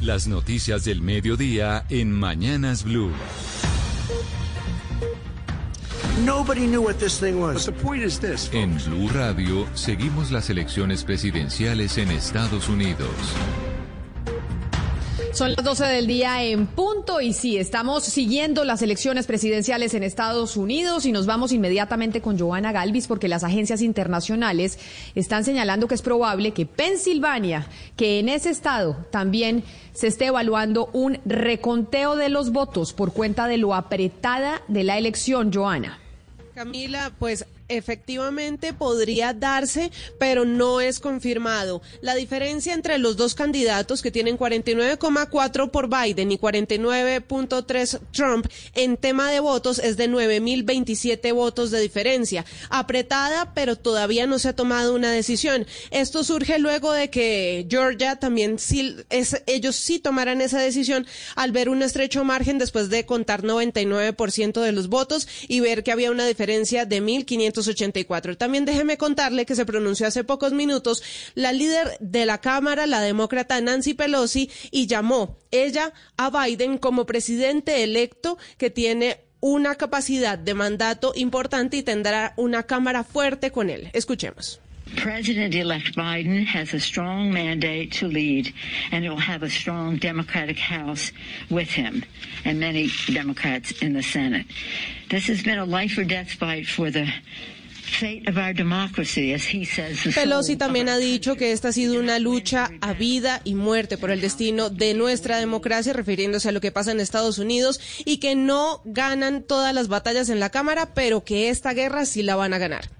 Las noticias del mediodía en Mañanas Blue. Nobody knew what this thing was. But the point is this. En Blue Radio seguimos las elecciones presidenciales en Estados Unidos. Son las 12 del día en punto y sí, estamos siguiendo las elecciones presidenciales en Estados Unidos y nos vamos inmediatamente con Joana Galvis porque las agencias internacionales están señalando que es probable que Pensilvania, que en ese estado también se esté evaluando un reconteo de los votos por cuenta de lo apretada de la elección, Joana. Camila, pues efectivamente podría darse, pero no es confirmado. La diferencia entre los dos candidatos que tienen 49,4 por Biden y 49.3 Trump en tema de votos es de 9.027 votos de diferencia. Apretada, pero todavía no se ha tomado una decisión. Esto surge luego de que Georgia también sí, es, ellos sí tomaran esa decisión al ver un estrecho margen después de contar 99% de los votos y ver que había una diferencia de 1.584. También déjeme contarle que se pronunció hace pocos minutos la líder de la Cámara, la demócrata Nancy Pelosi, y llamó ella a Biden como presidente electo que tiene una capacidad de mandato importante y tendrá una Cámara fuerte con él. Escuchemos. President elect Biden has a strong mandate to lead, and it will have a strong Democratic House with him and many Democrats in the Senate. This has been a life or death fight for the fate of our democracy, as he says. Pelosi también ha dicho que esta ha sido una lucha a vida y muerte por el destino de nuestra democracia, refiriéndose a lo que pasa en Estados Unidos, y que no ganan todas las batallas en la Cámara, pero que esta guerra sí la van a ganar.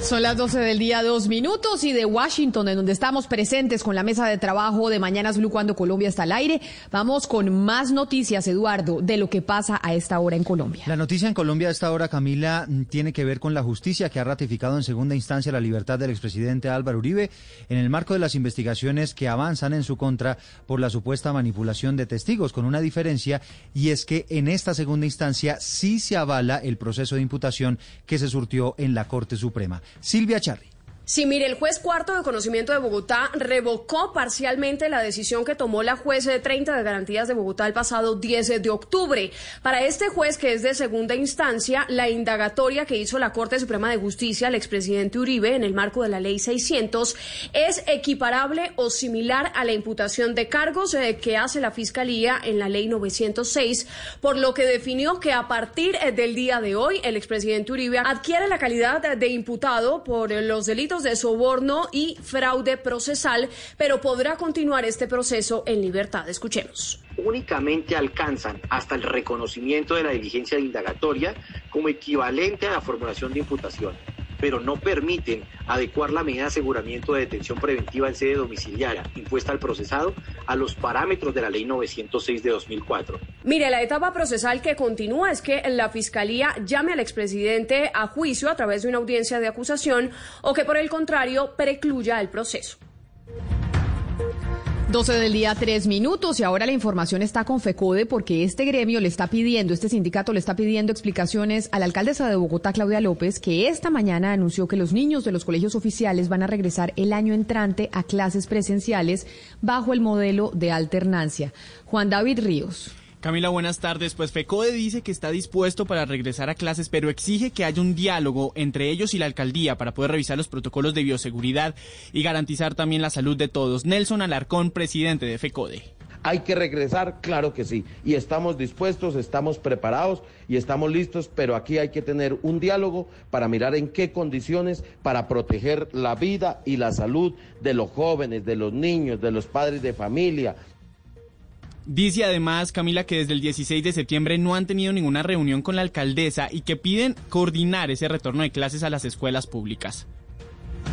Son las 12 del día, dos minutos, y de Washington, en donde estamos presentes con la mesa de trabajo de Mañanas Blue cuando Colombia está al aire. Vamos con más noticias, Eduardo, de lo que pasa a esta hora en Colombia. La noticia en Colombia a esta hora, Camila, mm, tiene que ver con la justicia que ha ratificado en segunda instancia la libertad del expresidente Álvaro Uribe en el marco de las investigaciones que avanzan en su contra por la supuesta manipulación de testigos, con una diferencia, y es que en esta segunda instancia sí se avala el proceso de imputación que se surtió en la Corte Suprema. Silvia Charri. Sí, mire, el juez cuarto de conocimiento de Bogotá revocó parcialmente la decisión que tomó la juez de 30 de garantías de Bogotá el pasado 10 de octubre. Para este juez, que es de segunda instancia, la indagatoria que hizo la Corte Suprema de Justicia al expresidente Uribe en el marco de la Ley 600 es equiparable o similar a la imputación de cargos eh, que hace la Fiscalía en la Ley 906, por lo que definió que a partir eh, del día de hoy el expresidente Uribe adquiere la calidad de imputado por eh, los delitos de soborno y fraude procesal, pero podrá continuar este proceso en libertad. Escuchemos. únicamente alcanzan hasta el reconocimiento de la diligencia indagatoria como equivalente a la formulación de imputación, pero no permiten adecuar la medida de aseguramiento de detención preventiva en sede domiciliaria impuesta al procesado a los parámetros de la Ley 906 de 2004. Mire, la etapa procesal que continúa es que la Fiscalía llame al expresidente a juicio a través de una audiencia de acusación o que por el contrario precluya el proceso. 12 del día, tres minutos y ahora la información está con FECODE porque este gremio le está pidiendo, este sindicato le está pidiendo explicaciones a la alcaldesa de Bogotá, Claudia López, que esta mañana anunció que los niños de los colegios oficiales van a regresar el año entrante a clases presenciales bajo el modelo de alternancia. Juan David Ríos. Camila, buenas tardes. Pues FECODE dice que está dispuesto para regresar a clases, pero exige que haya un diálogo entre ellos y la alcaldía para poder revisar los protocolos de bioseguridad y garantizar también la salud de todos. Nelson Alarcón, presidente de FECODE. ¿Hay que regresar? Claro que sí. Y estamos dispuestos, estamos preparados y estamos listos, pero aquí hay que tener un diálogo para mirar en qué condiciones para proteger la vida y la salud de los jóvenes, de los niños, de los padres de familia, Dice además, Camila, que desde el 16 de septiembre no han tenido ninguna reunión con la alcaldesa y que piden coordinar ese retorno de clases a las escuelas públicas.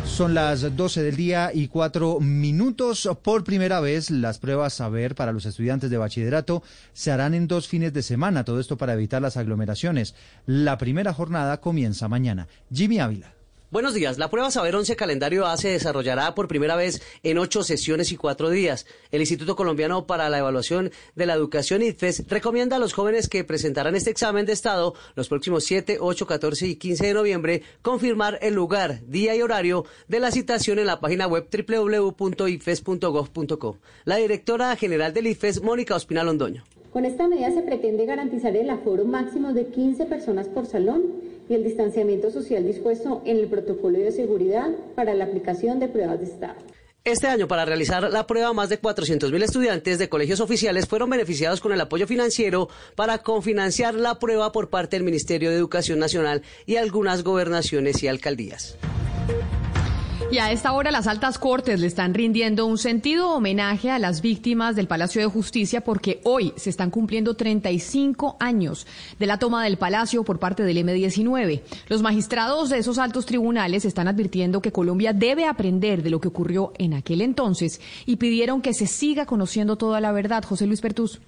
Son las 12 del día y cuatro minutos. Por primera vez, las pruebas saber para los estudiantes de bachillerato se harán en dos fines de semana. Todo esto para evitar las aglomeraciones. La primera jornada comienza mañana. Jimmy Ávila. Buenos días. La prueba Saber 11 Calendario A se desarrollará por primera vez en ocho sesiones y cuatro días. El Instituto Colombiano para la Evaluación de la Educación ITFES recomienda a los jóvenes que presentarán este examen de Estado los próximos 7, 8, 14 y 15 de noviembre confirmar el lugar, día y horario de la citación en la página web www.ifes.gov.co. La directora general del IFES, Mónica Ospinal Londoño. Con esta medida se pretende garantizar el aforo máximo de 15 personas por salón y el distanciamiento social dispuesto en el protocolo de seguridad para la aplicación de pruebas de Estado. Este año, para realizar la prueba, más de 400.000 estudiantes de colegios oficiales fueron beneficiados con el apoyo financiero para confinanciar la prueba por parte del Ministerio de Educación Nacional y algunas gobernaciones y alcaldías. Y a esta hora las altas cortes le están rindiendo un sentido homenaje a las víctimas del Palacio de Justicia porque hoy se están cumpliendo 35 años de la toma del Palacio por parte del M-19. Los magistrados de esos altos tribunales están advirtiendo que Colombia debe aprender de lo que ocurrió en aquel entonces y pidieron que se siga conociendo toda la verdad. José Luis Pertus.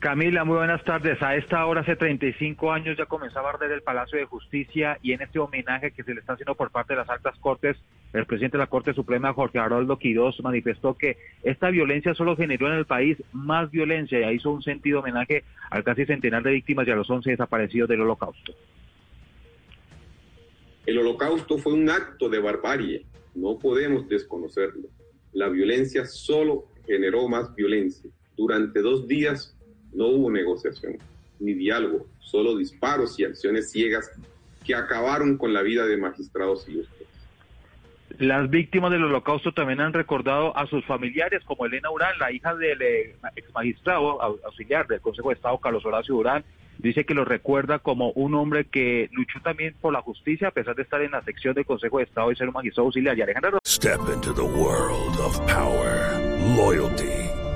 Camila, muy buenas tardes. A esta hora, hace 35 años, ya comenzaba a arder el Palacio de Justicia y en este homenaje que se le está haciendo por parte de las altas cortes, el presidente de la Corte Suprema, Jorge Haroldo Quirós, manifestó que esta violencia solo generó en el país más violencia y hizo un sentido homenaje al casi centenar de víctimas y a los 11 desaparecidos del Holocausto. El Holocausto fue un acto de barbarie, no podemos desconocerlo. La violencia solo generó más violencia. Durante dos días no hubo negociación ni diálogo, solo disparos y acciones ciegas que acabaron con la vida de magistrados ilustres. Las víctimas del holocausto también han recordado a sus familiares, como Elena Urán, la hija del eh, ex magistrado auxiliar del Consejo de Estado, Carlos Horacio Urán. Dice que lo recuerda como un hombre que luchó también por la justicia, a pesar de estar en la sección del Consejo de Estado y ser un magistrado auxiliar. Y Alejandro... Step into the world of power, loyalty.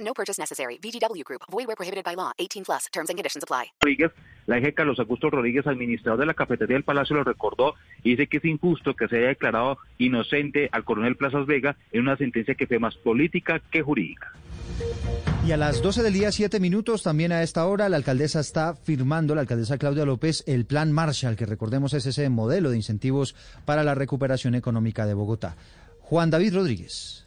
No purchase necessary. VGW Group. Void where prohibited by law. 18 plus. Terms and conditions apply. Rodríguez, la hija de Carlos Augusto Rodríguez, administrador de la cafetería del Palacio, lo recordó y dice que es injusto que se haya declarado inocente al coronel Plazas Vega en una sentencia que fue más política que jurídica. Y a las 12 del día, 7 minutos, también a esta hora, la alcaldesa está firmando, la alcaldesa Claudia López, el plan Marshall, que recordemos es ese modelo de incentivos para la recuperación económica de Bogotá. Juan David Rodríguez.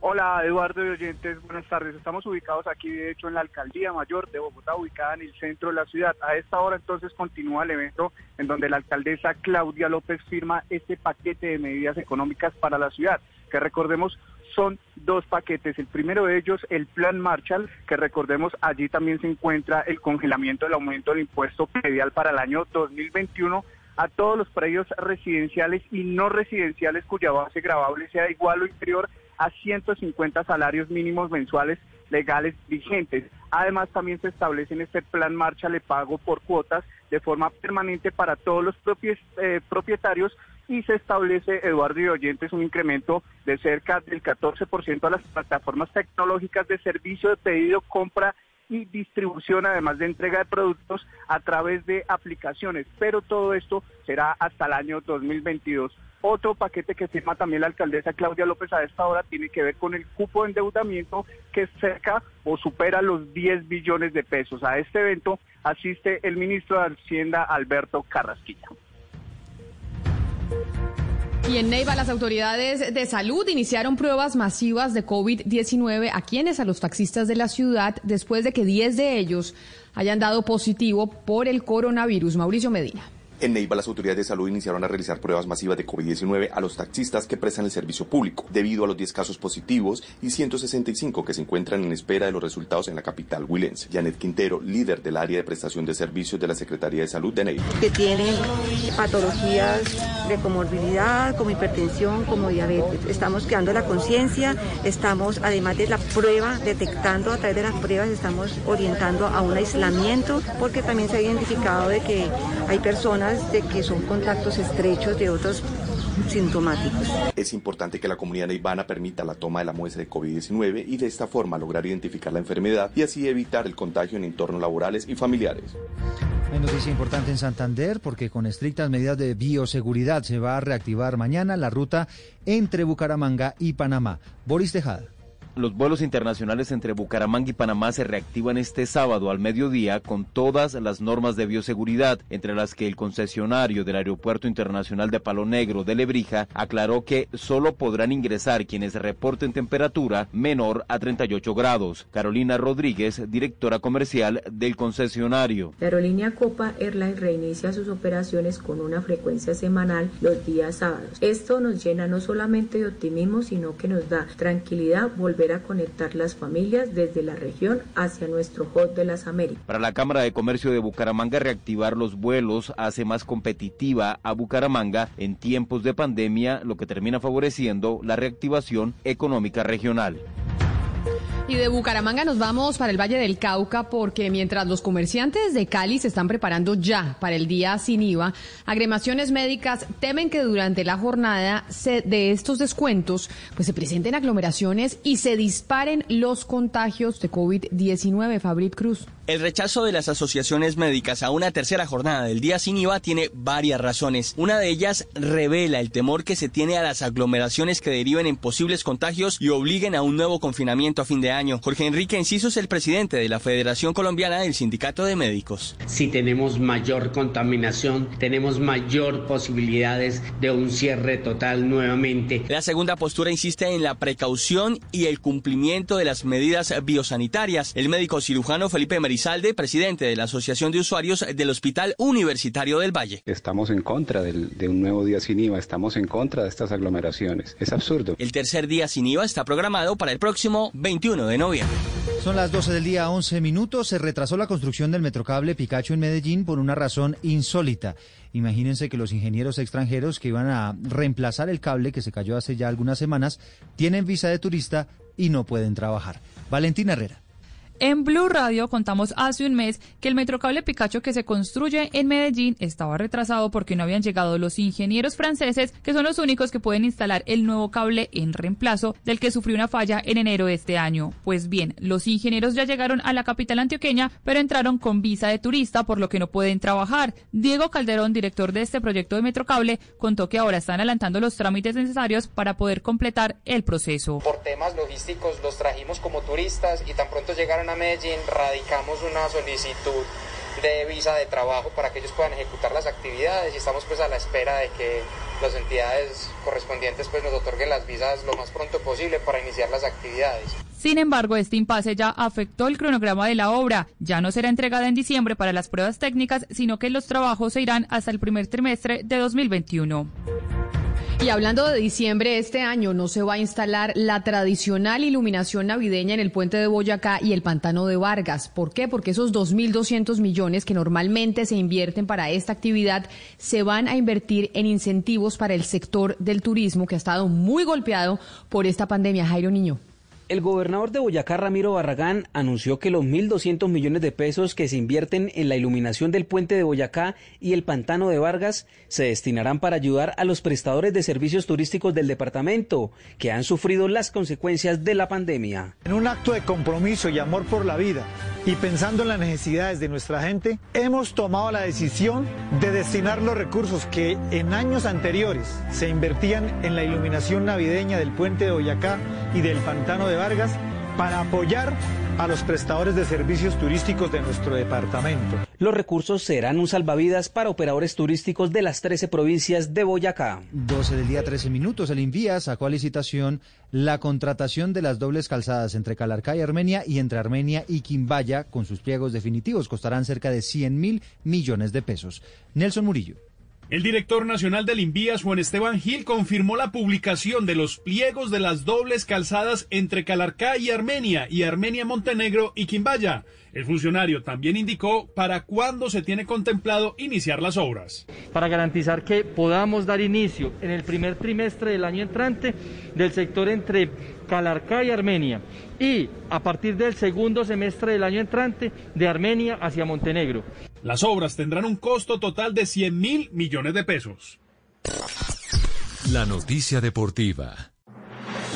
Hola Eduardo y oyentes, buenas tardes. Estamos ubicados aquí, de hecho, en la Alcaldía Mayor de Bogotá, ubicada en el centro de la ciudad. A esta hora entonces continúa el evento en donde la alcaldesa Claudia López firma este paquete de medidas económicas para la ciudad, que recordemos son dos paquetes. El primero de ellos, el Plan Marshall, que recordemos allí también se encuentra el congelamiento del aumento del impuesto predial para el año 2021 a todos los predios residenciales y no residenciales cuya base gravable sea igual o inferior a 150 salarios mínimos mensuales legales vigentes. Además, también se establece en este plan marcha le pago por cuotas de forma permanente para todos los eh, propietarios y se establece, Eduardo y Oyentes, un incremento de cerca del 14% a las plataformas tecnológicas de servicio de pedido, compra y distribución, además de entrega de productos a través de aplicaciones. Pero todo esto será hasta el año 2022. Otro paquete que firma también la alcaldesa Claudia López a esta hora tiene que ver con el cupo de endeudamiento que cerca o supera los 10 billones de pesos. A este evento asiste el ministro de Hacienda Alberto Carrasquilla. Y en Neiva, las autoridades de salud iniciaron pruebas masivas de COVID-19 a quienes, a los taxistas de la ciudad, después de que 10 de ellos hayan dado positivo por el coronavirus. Mauricio Medina. En Neiva, las autoridades de salud iniciaron a realizar pruebas masivas de COVID-19 a los taxistas que prestan el servicio público, debido a los 10 casos positivos y 165 que se encuentran en espera de los resultados en la capital huilense. Janet Quintero, líder del área de prestación de servicios de la Secretaría de Salud de Neiva. Que tienen patologías de comorbilidad, como hipertensión, como diabetes. Estamos creando la conciencia, estamos, además de la prueba, detectando a través de las pruebas, estamos orientando a un aislamiento, porque también se ha identificado de que hay personas de que son contactos estrechos de otros sintomáticos. Es importante que la comunidad neivana permita la toma de la muestra de COVID-19 y de esta forma lograr identificar la enfermedad y así evitar el contagio en entornos laborales y familiares. Hay noticia importante en Santander porque con estrictas medidas de bioseguridad se va a reactivar mañana la ruta entre Bucaramanga y Panamá. Boris Tejada. Los vuelos internacionales entre Bucaramanga y Panamá se reactivan este sábado al mediodía con todas las normas de bioseguridad, entre las que el concesionario del Aeropuerto Internacional de Palo Negro de Lebrija aclaró que solo podrán ingresar quienes reporten temperatura menor a 38 grados. Carolina Rodríguez, directora comercial del concesionario. La aerolínea Copa Airlines reinicia sus operaciones con una frecuencia semanal los días sábados. Esto nos llena no solamente de optimismo, sino que nos da tranquilidad volver a conectar las familias desde la región hacia nuestro hub de las Américas. Para la Cámara de Comercio de Bucaramanga, reactivar los vuelos hace más competitiva a Bucaramanga en tiempos de pandemia, lo que termina favoreciendo la reactivación económica regional. Y de Bucaramanga nos vamos para el Valle del Cauca porque mientras los comerciantes de Cali se están preparando ya para el día sin IVA, agremaciones médicas temen que durante la jornada de estos descuentos pues se presenten aglomeraciones y se disparen los contagios de COVID-19. Fabrit Cruz. El rechazo de las asociaciones médicas a una tercera jornada del día sin IVA tiene varias razones. Una de ellas revela el temor que se tiene a las aglomeraciones que deriven en posibles contagios y obliguen a un nuevo confinamiento a fin de año. Jorge Enrique Enciso es el presidente de la Federación Colombiana del Sindicato de Médicos. Si tenemos mayor contaminación, tenemos mayor posibilidades de un cierre total nuevamente. La segunda postura insiste en la precaución y el cumplimiento de las medidas biosanitarias. El médico cirujano Felipe Merizalde Salde, presidente de la Asociación de Usuarios del Hospital Universitario del Valle. Estamos en contra del, de un nuevo día sin IVA, estamos en contra de estas aglomeraciones. Es absurdo. El tercer día sin IVA está programado para el próximo 21 de noviembre. Son las 12 del día, 11 minutos. Se retrasó la construcción del metrocable Picacho en Medellín por una razón insólita. Imagínense que los ingenieros extranjeros que iban a reemplazar el cable que se cayó hace ya algunas semanas tienen visa de turista y no pueden trabajar. Valentina Herrera. En Blue Radio contamos hace un mes que el metrocable Picacho que se construye en Medellín estaba retrasado porque no habían llegado los ingenieros franceses, que son los únicos que pueden instalar el nuevo cable en reemplazo del que sufrió una falla en enero de este año. Pues bien, los ingenieros ya llegaron a la capital antioqueña, pero entraron con visa de turista, por lo que no pueden trabajar. Diego Calderón, director de este proyecto de metrocable, contó que ahora están adelantando los trámites necesarios para poder completar el proceso. Por temas logísticos los trajimos como turistas y tan pronto llegaron Medellín radicamos una solicitud de visa de trabajo para que ellos puedan ejecutar las actividades y estamos pues a la espera de que las entidades correspondientes pues nos otorguen las visas lo más pronto posible para iniciar las actividades. Sin embargo, este impasse ya afectó el cronograma de la obra. Ya no será entregada en diciembre para las pruebas técnicas, sino que los trabajos se irán hasta el primer trimestre de 2021. Y hablando de diciembre, este año no se va a instalar la tradicional iluminación navideña en el puente de Boyacá y el pantano de Vargas. ¿Por qué? Porque esos 2.200 millones que normalmente se invierten para esta actividad se van a invertir en incentivos para el sector del turismo que ha estado muy golpeado por esta pandemia. Jairo Niño. El gobernador de Boyacá, Ramiro Barragán, anunció que los 1.200 millones de pesos que se invierten en la iluminación del puente de Boyacá y el pantano de Vargas se destinarán para ayudar a los prestadores de servicios turísticos del departamento que han sufrido las consecuencias de la pandemia. En un acto de compromiso y amor por la vida y pensando en las necesidades de nuestra gente, hemos tomado la decisión de destinar los recursos que en años anteriores se invertían en la iluminación navideña del puente de Boyacá y del pantano de Vargas para apoyar a los prestadores de servicios turísticos de nuestro departamento. Los recursos serán un salvavidas para operadores turísticos de las 13 provincias de Boyacá. 12 del día, 13 minutos. El Invía sacó a licitación la contratación de las dobles calzadas entre Calarcá y Armenia y entre Armenia y Quimbaya con sus pliegos definitivos. Costarán cerca de 100 mil millones de pesos. Nelson Murillo. El director nacional del Invías, Juan Esteban Gil, confirmó la publicación de los pliegos de las dobles calzadas entre Calarcá y Armenia y Armenia-Montenegro y Quimbaya. El funcionario también indicó para cuándo se tiene contemplado iniciar las obras. Para garantizar que podamos dar inicio en el primer trimestre del año entrante del sector entre Calarcá y Armenia y a partir del segundo semestre del año entrante de Armenia hacia Montenegro. Las obras tendrán un costo total de 100 mil millones de pesos. La noticia deportiva.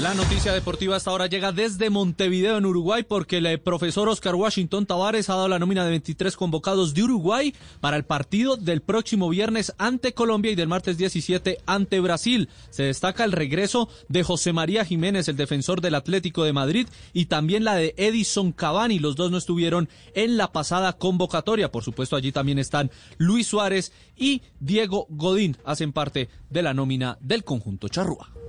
La noticia deportiva hasta ahora llega desde Montevideo en Uruguay porque el profesor Oscar Washington Tavares ha dado la nómina de 23 convocados de Uruguay para el partido del próximo viernes ante Colombia y del martes 17 ante Brasil. Se destaca el regreso de José María Jiménez, el defensor del Atlético de Madrid, y también la de Edison Cavani. Los dos no estuvieron en la pasada convocatoria. Por supuesto, allí también están Luis Suárez y Diego Godín. Hacen parte de la nómina del conjunto charrúa.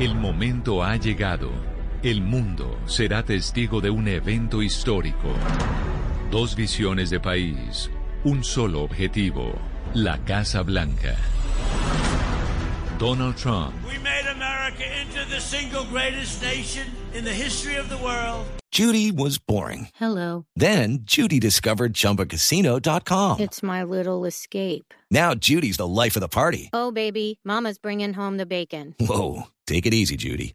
El momento ha llegado. El mundo será testigo de un evento histórico. Dos visiones de país, un solo objetivo, la Casa Blanca. Donald Trump. We made America into the single greatest nation in the history of the world. Judy was boring. Hello. Then Judy discovered chumbacasino.com. It's my little escape. Now Judy's the life of the party. Oh, baby, Mama's bringing home the bacon. Whoa. Take it easy, Judy.